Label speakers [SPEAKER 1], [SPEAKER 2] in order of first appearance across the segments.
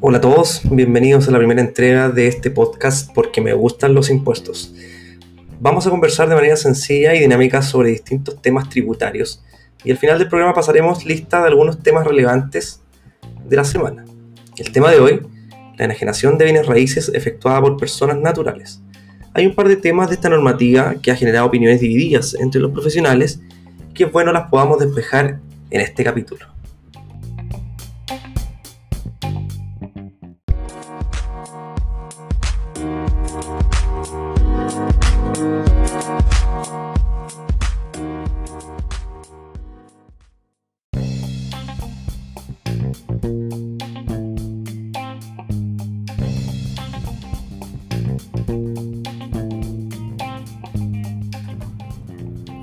[SPEAKER 1] Hola a todos, bienvenidos a la primera entrega de este podcast porque me gustan los impuestos. Vamos a conversar de manera sencilla y dinámica sobre distintos temas tributarios y al final del programa pasaremos lista de algunos temas relevantes de la semana. El tema de hoy, la enajenación de bienes raíces efectuada por personas naturales. Hay un par de temas de esta normativa que ha generado opiniones divididas entre los profesionales es bueno las podamos despejar en este capítulo.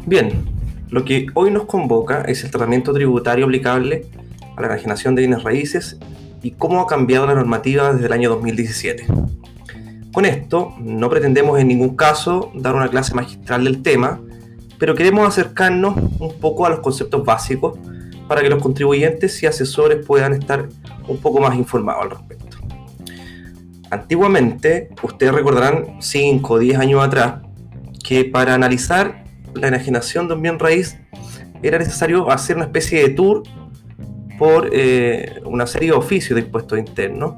[SPEAKER 1] Bien, lo que hoy nos convoca es el tratamiento tributario aplicable a la enajenación de bienes raíces y cómo ha cambiado la normativa desde el año 2017. Con esto, no pretendemos en ningún caso dar una clase magistral del tema, pero queremos acercarnos un poco a los conceptos básicos para que los contribuyentes y asesores puedan estar un poco más informados al respecto. Antiguamente, ustedes recordarán 5 o 10 años atrás, que para analizar la enajenación de un bien raíz, era necesario hacer una especie de tour por eh, una serie de oficios de impuestos internos,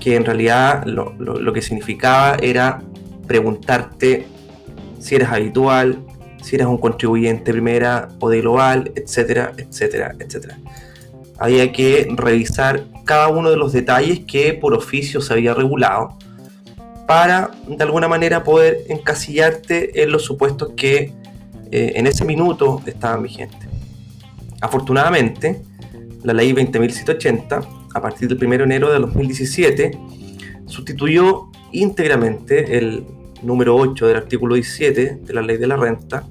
[SPEAKER 1] que en realidad lo, lo, que significaba era preguntarte si eres habitual, si eres un contribuyente primera o de global, etcétera, etcétera, etcétera. Había que revisar cada uno de los detalles que por oficio se había regulado para de alguna manera poder encasillarte en los supuestos que eh, en ese minuto estaban vigentes. Afortunadamente, la ley 20.180, a partir del 1 de enero de 2017, sustituyó íntegramente el número 8 del artículo 17 de la ley de la renta,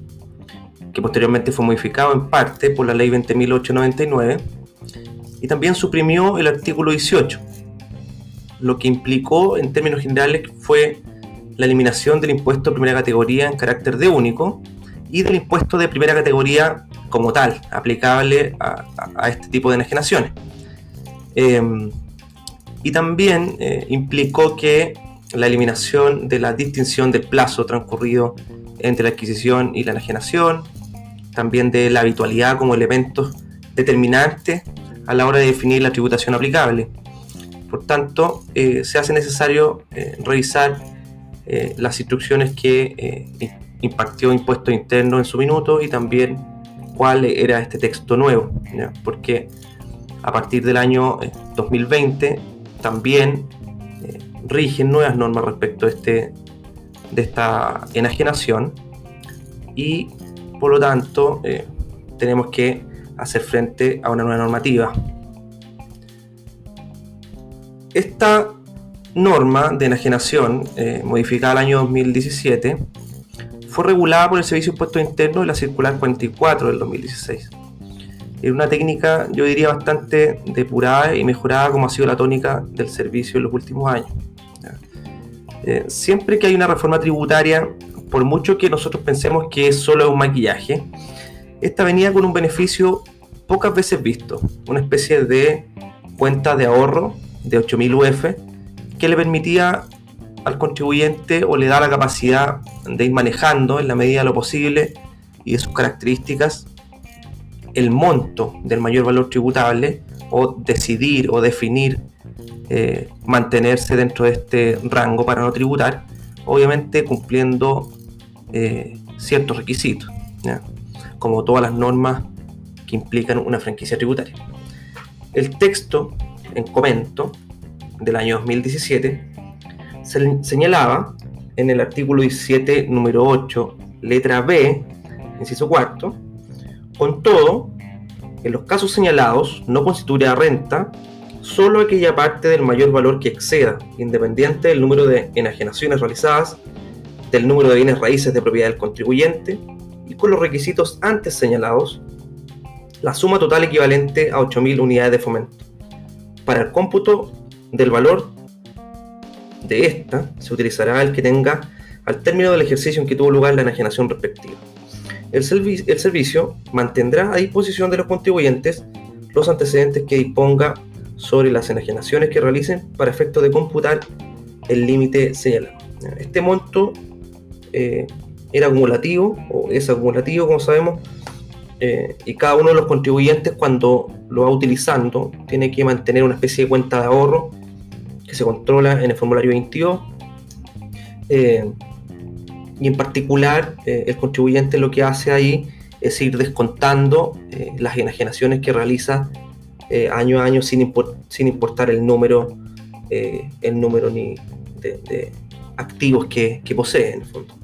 [SPEAKER 1] que posteriormente fue modificado en parte por la ley 20.899, y también suprimió el artículo 18, lo que implicó en términos generales fue la eliminación del impuesto de primera categoría en carácter de único y del impuesto de primera categoría como tal, aplicable a, este tipo de enajenaciones. Em, y también eh, implicó que la eliminación de la distinción del plazo transcurrido entre la adquisición y la enajenación, también de la habitualidad como elementos determinantes a la hora de definir la tributación aplicable. Por tanto, eh, se hace necesario eh, revisar eh, las instrucciones que impactó Impuesto Interno en su minuto y también cuál era este texto nuevo, porque a partir del año 2020 también rigen nuevas normas respecto este, de esta enajenación y por lo tanto tenemos que hacer frente a una nueva normativa. Esta norma de enajenación, eh, modificada el año 2017, fue regulada por el Servicio de Impuestos Internos y la Circular 44 del 2016. Era una técnica, yo diría, bastante depurada y mejorada como ha sido la tónica del servicio en los últimos años. Eh, siempre que hay una reforma tributaria, por mucho que nosotros pensemos que es solo un maquillaje, esta venía con un beneficio pocas veces visto, una especie de cuenta de ahorro de 8000 UF que le permitía al contribuyente o le da la capacidad de ir manejando en la medida de lo posible y de sus características el monto del mayor valor tributable o decidir o definir eh, mantenerse dentro de este rango para no tributar, obviamente cumpliendo eh, ciertos requisitos, como todas las normas que implican una franquicia tributaria. El texto en comento del año 2017, se señalaba en el artículo 17, número 8, letra B, inciso cuarto, con todo, en los casos señalados no constituirá renta solo aquella parte del mayor valor que exceda, independiente del número de enajenaciones realizadas, del número de bienes raíces de propiedad del contribuyente y con los requisitos antes señalados, la suma total equivalente a 8.000 unidades de fomento. Para el cómputo del valor de esta se utilizará el que tenga al término del ejercicio en que tuvo lugar la enajenación respectiva. el, servicio mantendrá a disposición de los contribuyentes los antecedentes que disponga sobre las enajenaciones que realicen para efecto de computar el límite señalado. Este monto eh, era acumulativo, o es acumulativo, como sabemos, eh, y cada uno de los contribuyentes cuando lo va utilizando tiene que mantener una especie de cuenta de ahorro que se controla en el formulario 22. Eh, y en particular, el contribuyente lo que hace ahí es ir descontando las enajenaciones que realiza año a año sin, sin importar el número, el número ni de, activos que, posee en el fondo.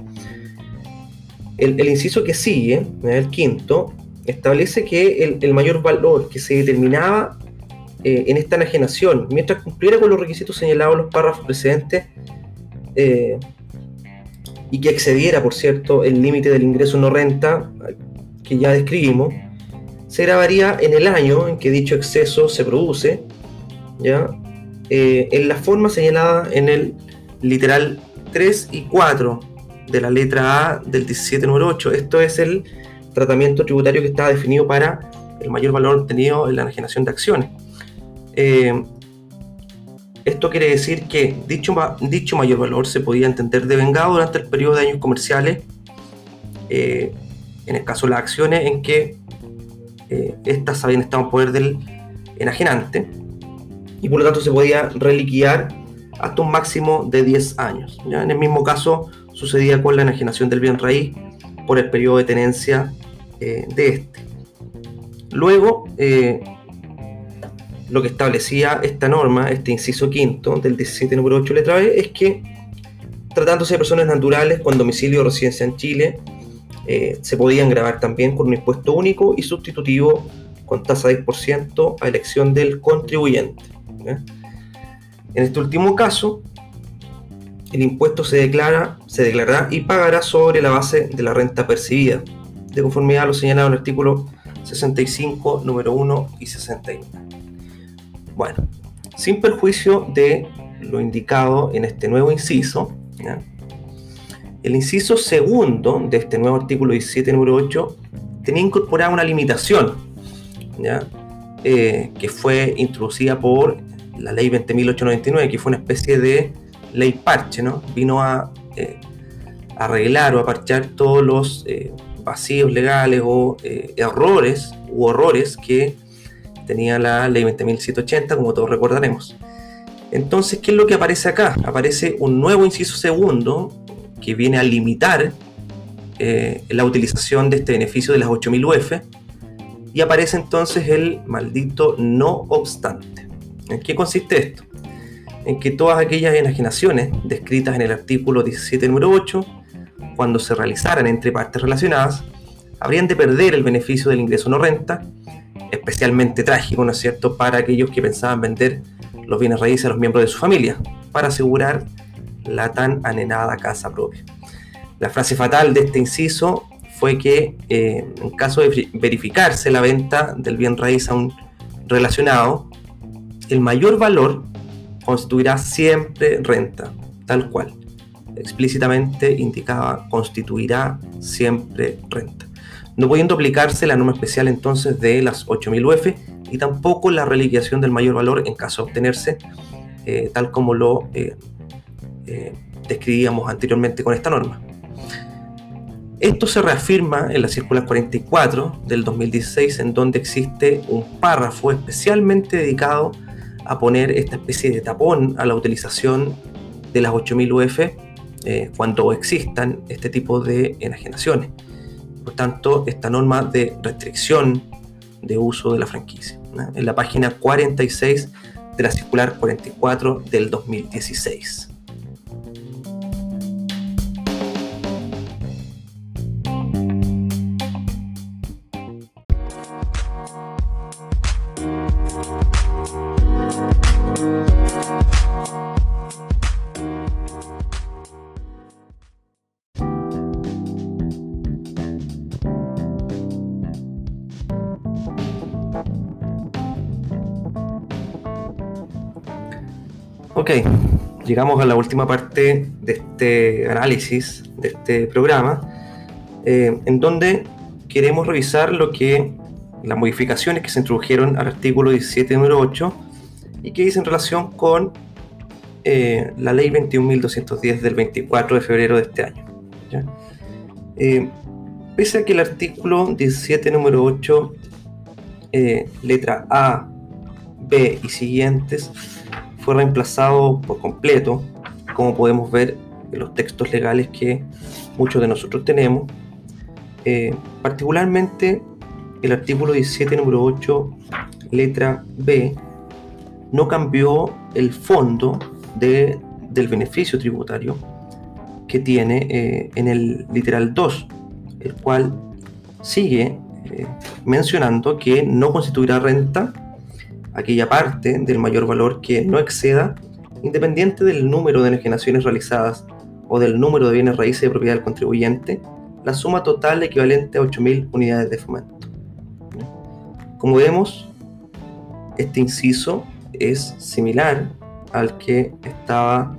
[SPEAKER 1] El, inciso que sigue, el quinto, establece que el, mayor valor que se determinaba eh, en esta enajenación, mientras cumpliera con los requisitos señalados en los párrafos precedentes, eh, y que excediera, por cierto, el límite del ingreso no renta que ya describimos, se grabaría en el año en que dicho exceso se produce, ¿ya? Eh, en la forma señalada en el literal 3 y 4 de la letra A del 17 número 8. Esto es el tratamiento tributario que está definido para el mayor valor obtenido en la enajenación de acciones. Eh, esto quiere decir que dicho, dicho mayor valor se podía entender devengado durante el periodo de años comerciales, eh, en el caso de las acciones en que eh, estas habían estado en poder del enajenante, y por lo tanto se podía reliquidar hasta un máximo de 10 años. ¿ya? En el mismo caso sucedía con la enajenación del bien raíz por el periodo de tenencia eh, de este. Luego, eh, lo que establecía esta norma, este inciso quinto del 17 número 8 letra B, es que tratándose de personas naturales con domicilio o residencia en Chile, eh, se podían grabar también con un impuesto único y sustitutivo con tasa de 10% a elección del contribuyente. En este último caso, el impuesto se declara, se declarará y pagará sobre la base de la renta percibida, de conformidad a lo señalado en el artículo 65, número 1 y 61. Bueno, sin perjuicio de lo indicado en este nuevo inciso, el inciso segundo de este nuevo artículo 17, número 8, tenía incorporada una limitación, eh, que fue introducida por la ley 20.899, que fue una especie de ley parche, ¿no? Vino a eh, arreglar o a parchar todos los eh, vacíos legales o eh, errores u horrores que tenía la ley 20.780, como todos recordaremos. Entonces, ¿qué es lo que aparece acá? Aparece un nuevo inciso segundo que viene a limitar la utilización de este beneficio de las 8.000 UF y aparece entonces el maldito no obstante. ¿En qué consiste esto? En que todas aquellas enajenaciones descritas en el artículo 17, número 8, cuando se realizaran entre partes relacionadas, habrían de perder el beneficio del ingreso no renta, especialmente trágico, ¿no es cierto?, para aquellos que pensaban vender los bienes raíces a los miembros de su familia, para asegurar la tan anhelada casa propia. La frase fatal de este inciso fue que eh, en caso de verificarse la venta del bien raíz a un relacionado, el mayor valor constituirá siempre renta, tal cual. Explícitamente indicaba constituirá siempre renta. No pudiendo aplicarse la norma especial entonces de las 8.000 UF y tampoco la reliquiación del mayor valor en caso de obtenerse, eh, tal como lo eh, eh, describíamos anteriormente con esta norma. Esto se reafirma en la circular 44 del 2016, en donde existe un párrafo especialmente dedicado a poner esta especie de tapón a la utilización de las 8000 UF eh, cuando existan este tipo de enajenaciones. Por tanto, esta norma de restricción de uso de la franquicia. En la página 46 de la circular 44 del 2016. Ok, llegamos a la última parte de este análisis, de este programa, eh, en donde queremos revisar lo que las modificaciones que se introdujeron al artículo 17, número 8, y que dice en relación con eh, la ley 21.210 del 24 de febrero de este año. Eh, pese a que el artículo 17, número 8, eh, letra A, B y siguientes, fue reemplazado por completo, como podemos ver en los textos legales que muchos de nosotros tenemos, particularmente el artículo 17, número 8, letra B, no cambió el fondo de, del beneficio tributario que tiene eh, en el literal 2, el cual sigue eh, mencionando que no constituirá renta aquella parte del mayor valor que no exceda, independiente del número de enajenaciones realizadas o del número de bienes raíces de propiedad del contribuyente, la suma total equivalente a 8.000 unidades de fomento. Como vemos, este inciso es similar al que estaba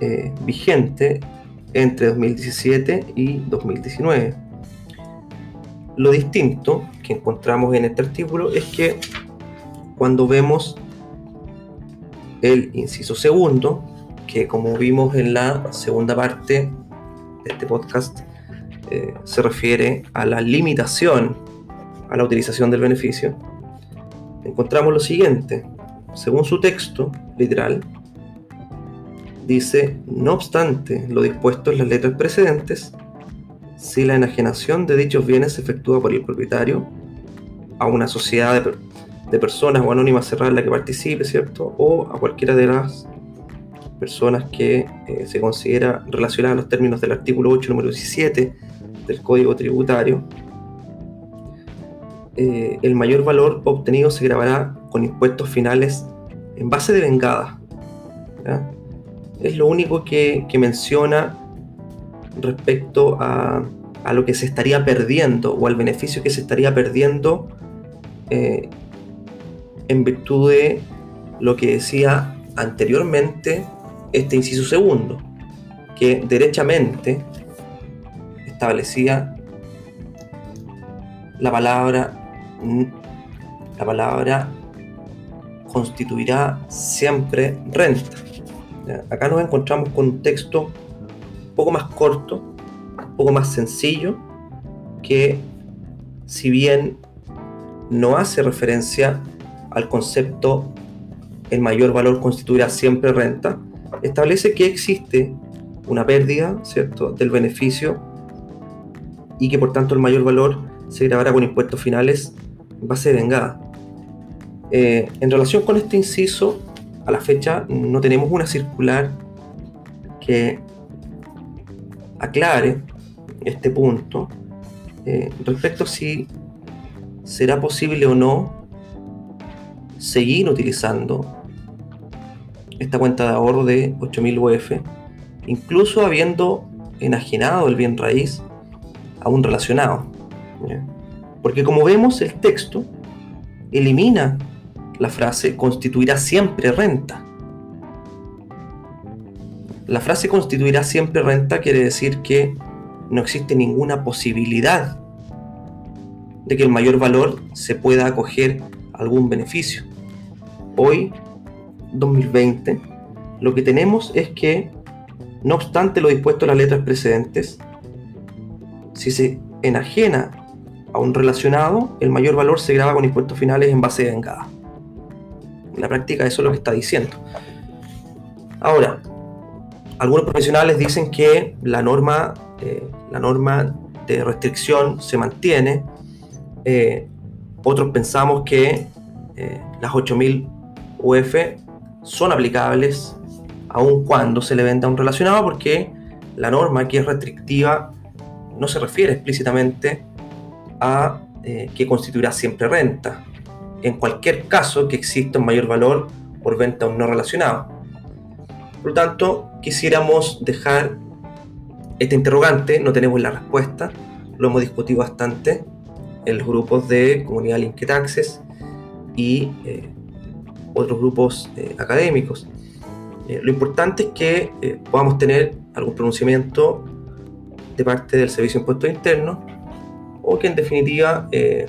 [SPEAKER 1] eh, vigente entre 2017 y 2019. Lo distinto que encontramos en este artículo es que cuando vemos el inciso segundo, que como vimos en la segunda parte de este podcast, eh, se refiere a la limitación a la utilización del beneficio, encontramos lo siguiente. Según su texto literal, dice, no obstante lo dispuesto en las letras precedentes, si la enajenación de dichos bienes se efectúa por el propietario a una sociedad de, personas o anónimas cerrada en la que participe, ¿cierto? O a cualquiera de las personas que eh, se considera relacionada a los términos del artículo 8, número 17 del Código Tributario, eh, el mayor valor obtenido se grabará con impuestos finales en base de vengada. Es lo único que, menciona respecto a, lo que se estaría perdiendo o al beneficio que se estaría perdiendo eh, en virtud de lo que decía anteriormente este inciso segundo, que derechamente establecía la palabra la palabra constituirá siempre renta. Acá nos encontramos con un texto un poco más corto, un poco más sencillo, que si bien no hace referencia al concepto el mayor valor constituirá siempre renta, establece que existe una pérdida ¿cierto? del beneficio y que por tanto el mayor valor se grabará con impuestos finales base vengada. Eh, en relación con este inciso, a la fecha no tenemos una circular que aclare este punto eh, respecto a si será posible o no seguir utilizando esta cuenta de ahorro de 8000 UF, incluso habiendo enajenado el bien raíz a un relacionado. Porque como vemos, el texto elimina la frase constituirá siempre renta. La frase constituirá siempre renta quiere decir que no existe ninguna posibilidad de que el mayor valor se pueda acoger algún beneficio. Hoy, 2020, lo que tenemos es que, no obstante lo dispuesto en las letras precedentes, si se enajena a un relacionado, el mayor valor se graba con impuestos finales en base de vengada. En la práctica eso es lo que está diciendo. Ahora, algunos profesionales dicen que la norma, eh, la norma de restricción se mantiene. Eh, otros pensamos que eh, las 8000 UF son aplicables aun cuando se le venda a un relacionado porque la norma que es restrictiva no se refiere explícitamente a eh, que constituirá siempre renta, en cualquier caso que exista un mayor valor por venta a un no relacionado. Por lo tanto, quisiéramos dejar este interrogante, no tenemos la respuesta, lo hemos discutido bastante en los grupos de comunidad Linked Access y eh, otros grupos eh, académicos. lo importante es que podamos tener algún pronunciamiento de parte del Servicio de Impuestos Internos o que en definitiva eh,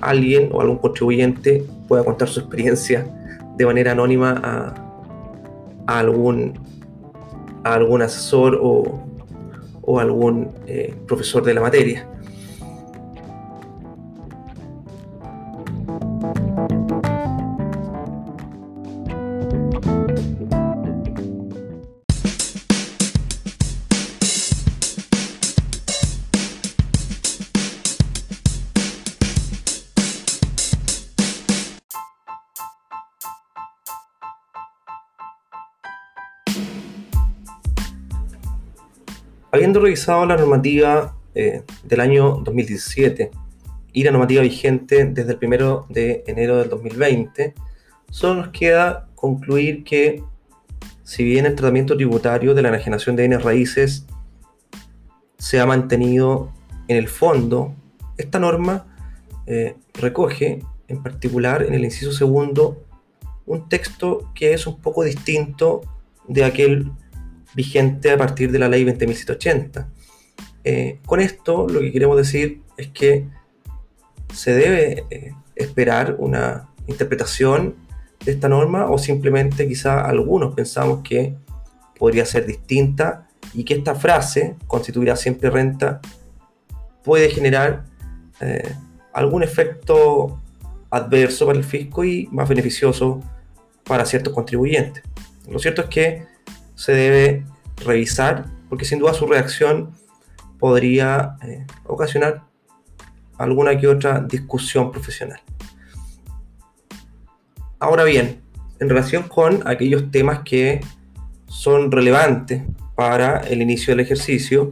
[SPEAKER 1] alguien o algún contribuyente pueda contar su experiencia de manera anónima a, algún, algún asesor o, algún eh, profesor de la materia. Revisado la normativa eh, del año 2017 y la normativa vigente desde el 1 de enero del 2020, solo nos queda concluir que si bien el tratamiento tributario de la enajenación de bienes raíces se ha mantenido en el fondo, esta norma eh, recoge en particular en el inciso segundo un texto que es un poco distinto de aquel vigente a partir de la ley 20.180. Eh, con esto lo que queremos decir es que se debe eh, esperar una interpretación de esta norma o simplemente quizá algunos pensamos que podría ser distinta y que esta frase, constituirá siempre renta, puede generar eh, algún efecto adverso para el fisco y más beneficioso para ciertos contribuyentes. Lo cierto es que se debe revisar, porque sin duda su reacción podría eh, ocasionar alguna que otra discusión profesional. Ahora bien, en relación con aquellos temas que son relevantes para el inicio del ejercicio,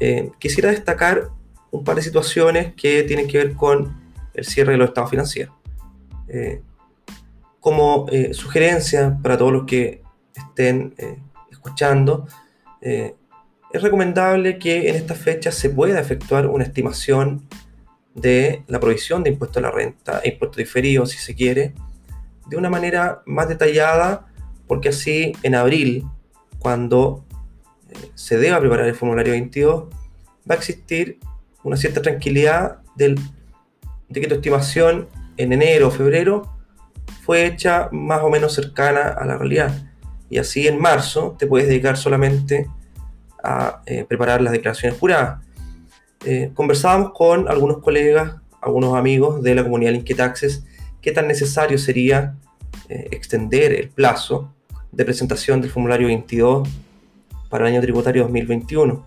[SPEAKER 1] eh, quisiera destacar un par de situaciones que tienen que ver con el cierre de los estados financieros. Eh, como sugerencia para todos los que estén eh, escuchando, eh, es recomendable que en esta fecha se pueda efectuar una estimación de la provisión de impuesto a la renta e impuesto diferido, si se quiere, de una manera más detallada, porque así en abril, cuando eh, se deba preparar el formulario 22, va a existir una cierta tranquilidad del, de que tu estimación en enero o febrero fue hecha más o menos cercana a la realidad y así en marzo te puedes dedicar solamente a eh, preparar las declaraciones juradas. Eh, conversábamos con algunos colegas, algunos amigos de la comunidad Linketaxes, qué tan necesario sería eh, extender el plazo de presentación del formulario 22 para el año tributario 2021.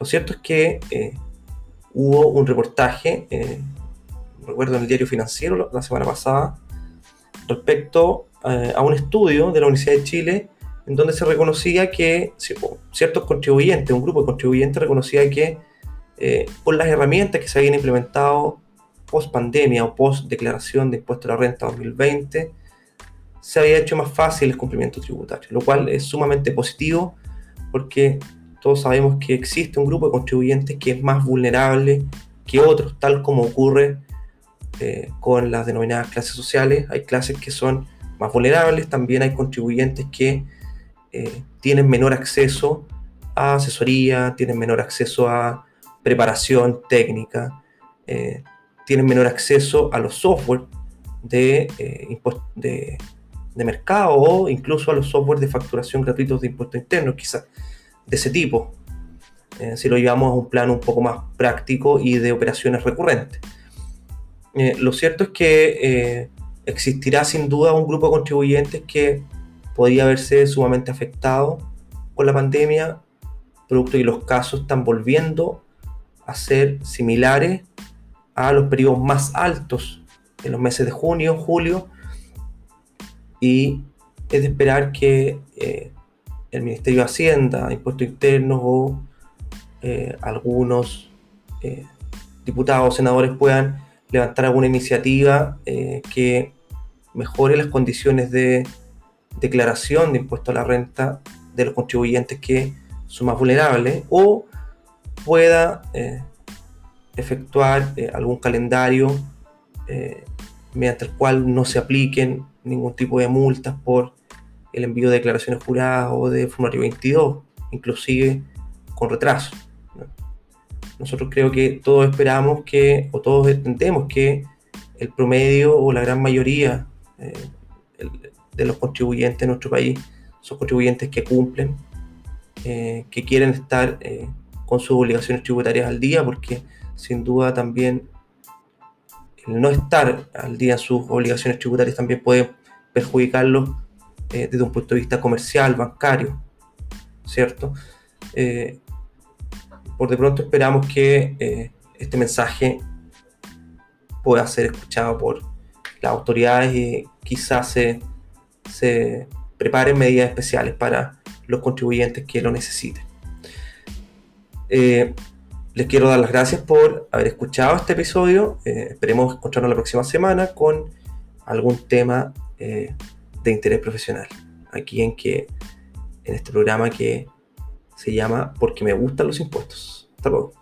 [SPEAKER 1] Lo cierto es que hubo un reportaje, recuerdo en el diario financiero la semana pasada, respecto eh, a un estudio de la Universidad de Chile en donde se reconocía que ciertos contribuyentes, un grupo de contribuyentes reconocía que eh, por las herramientas que se habían implementado post pandemia o post declaración de impuesto a la renta 2020, se había hecho más fácil el cumplimiento tributario, lo cual es sumamente positivo porque todos sabemos que existe un grupo de contribuyentes que es más vulnerable que otros, tal como ocurre eh, con las denominadas clases sociales. Hay clases que son más vulnerables, también hay contribuyentes que eh, tienen menor acceso a asesoría, tienen menor acceso a preparación técnica, eh, tienen menor acceso a los software de, de, mercado o incluso a los software de facturación gratuitos de impuestos internos, quizás de ese tipo, si lo llevamos a un plano un poco más práctico y de operaciones recurrentes. Lo cierto es que existirá sin duda un grupo de contribuyentes que podría verse sumamente afectado por la pandemia, producto de que los casos están volviendo a ser similares a los periodos más altos en los meses de junio, julio, y es de esperar que eh, el Ministerio de Hacienda, Impuestos Internos o eh, algunos eh, diputados o senadores puedan levantar alguna iniciativa que mejore las condiciones de declaración de impuesto a la renta de los contribuyentes que son más vulnerables o pueda eh, efectuar eh, algún calendario eh, mediante el cual no se apliquen ningún tipo de multas por el envío de declaraciones juradas o de formulario 22, inclusive con retraso. Nosotros creo que todos esperamos que, o todos entendemos que el promedio o la gran mayoría eh, de los contribuyentes en nuestro país son contribuyentes que cumplen, eh, que quieren estar eh, con sus obligaciones tributarias al día, porque sin duda también el no estar al día en sus obligaciones tributarias también puede perjudicarlos desde un punto de vista comercial, bancario, ¿cierto? Por de pronto esperamos que este mensaje pueda ser escuchado por las autoridades y quizás se, se preparen medidas especiales para los contribuyentes que lo necesiten. Eh, les quiero dar las gracias por haber escuchado este episodio. Eh, esperemos encontrarnos la próxima semana con algún tema eh, de interés profesional. Aquí en que en este programa que se llama Porque me gustan los impuestos. Hasta luego.